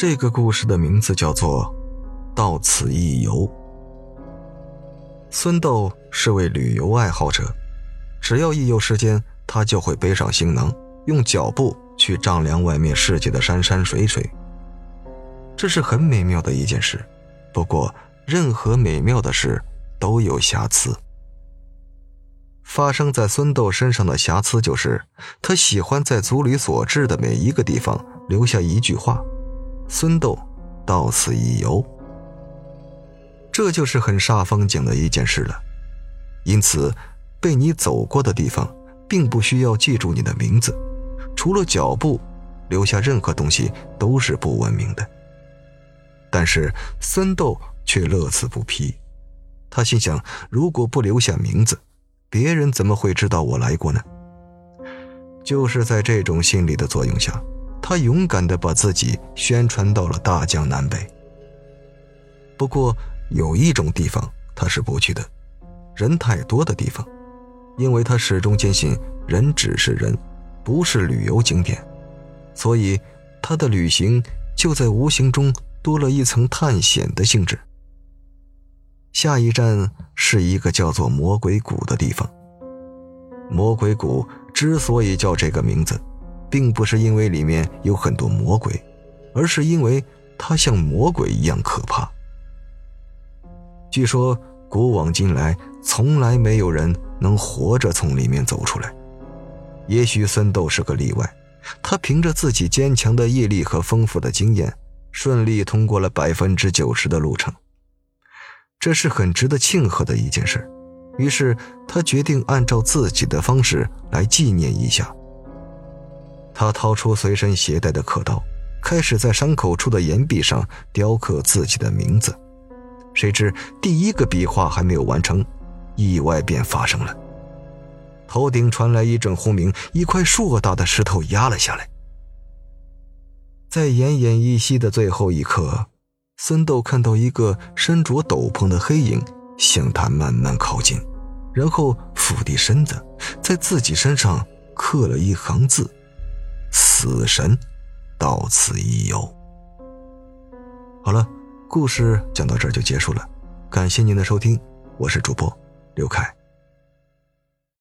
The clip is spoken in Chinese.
这个故事的名字叫做《到此一游》。孙豆是位旅游爱好者，只要一有时间，他就会背上行囊，用脚步去丈量外面世界的山山水水。这是很美妙的一件事。不过，任何美妙的事都有瑕疵。发生在孙豆身上的瑕疵就是，他喜欢在族里所至的每一个地方留下一句话：“孙豆到此一游。”这就是很煞风景的一件事了。因此，被你走过的地方，并不需要记住你的名字，除了脚步，留下任何东西都是不文明的。但是孙豆却乐此不疲，他心想：如果不留下名字，别人怎么会知道我来过呢？就是在这种心理的作用下，他勇敢地把自己宣传到了大江南北。不过有一种地方他是不去的，人太多的地方，因为他始终坚信人只是人，不是旅游景点，所以他的旅行就在无形中多了一层探险的性质。下一站是一个叫做魔鬼谷的地方。魔鬼谷之所以叫这个名字，并不是因为里面有很多魔鬼，而是因为它像魔鬼一样可怕。据说古往今来，从来没有人能活着从里面走出来。也许孙豆是个例外，他凭着自己坚强的毅力和丰富的经验，顺利通过了百分之九十的路程。这是很值得庆贺的一件事，于是他决定按照自己的方式来纪念一下。他掏出随身携带的刻刀，开始在伤口处的岩壁上雕刻自己的名字。谁知第一个笔画还没有完成，意外便发生了。头顶传来一阵轰鸣，一块硕大的石头压了下来。在奄奄一息的最后一刻。孙豆看到一个身着斗篷的黑影向他慢慢靠近，然后俯低身子，在自己身上刻了一行字：“死神，到此一游。”好了，故事讲到这儿就结束了，感谢您的收听，我是主播刘凯。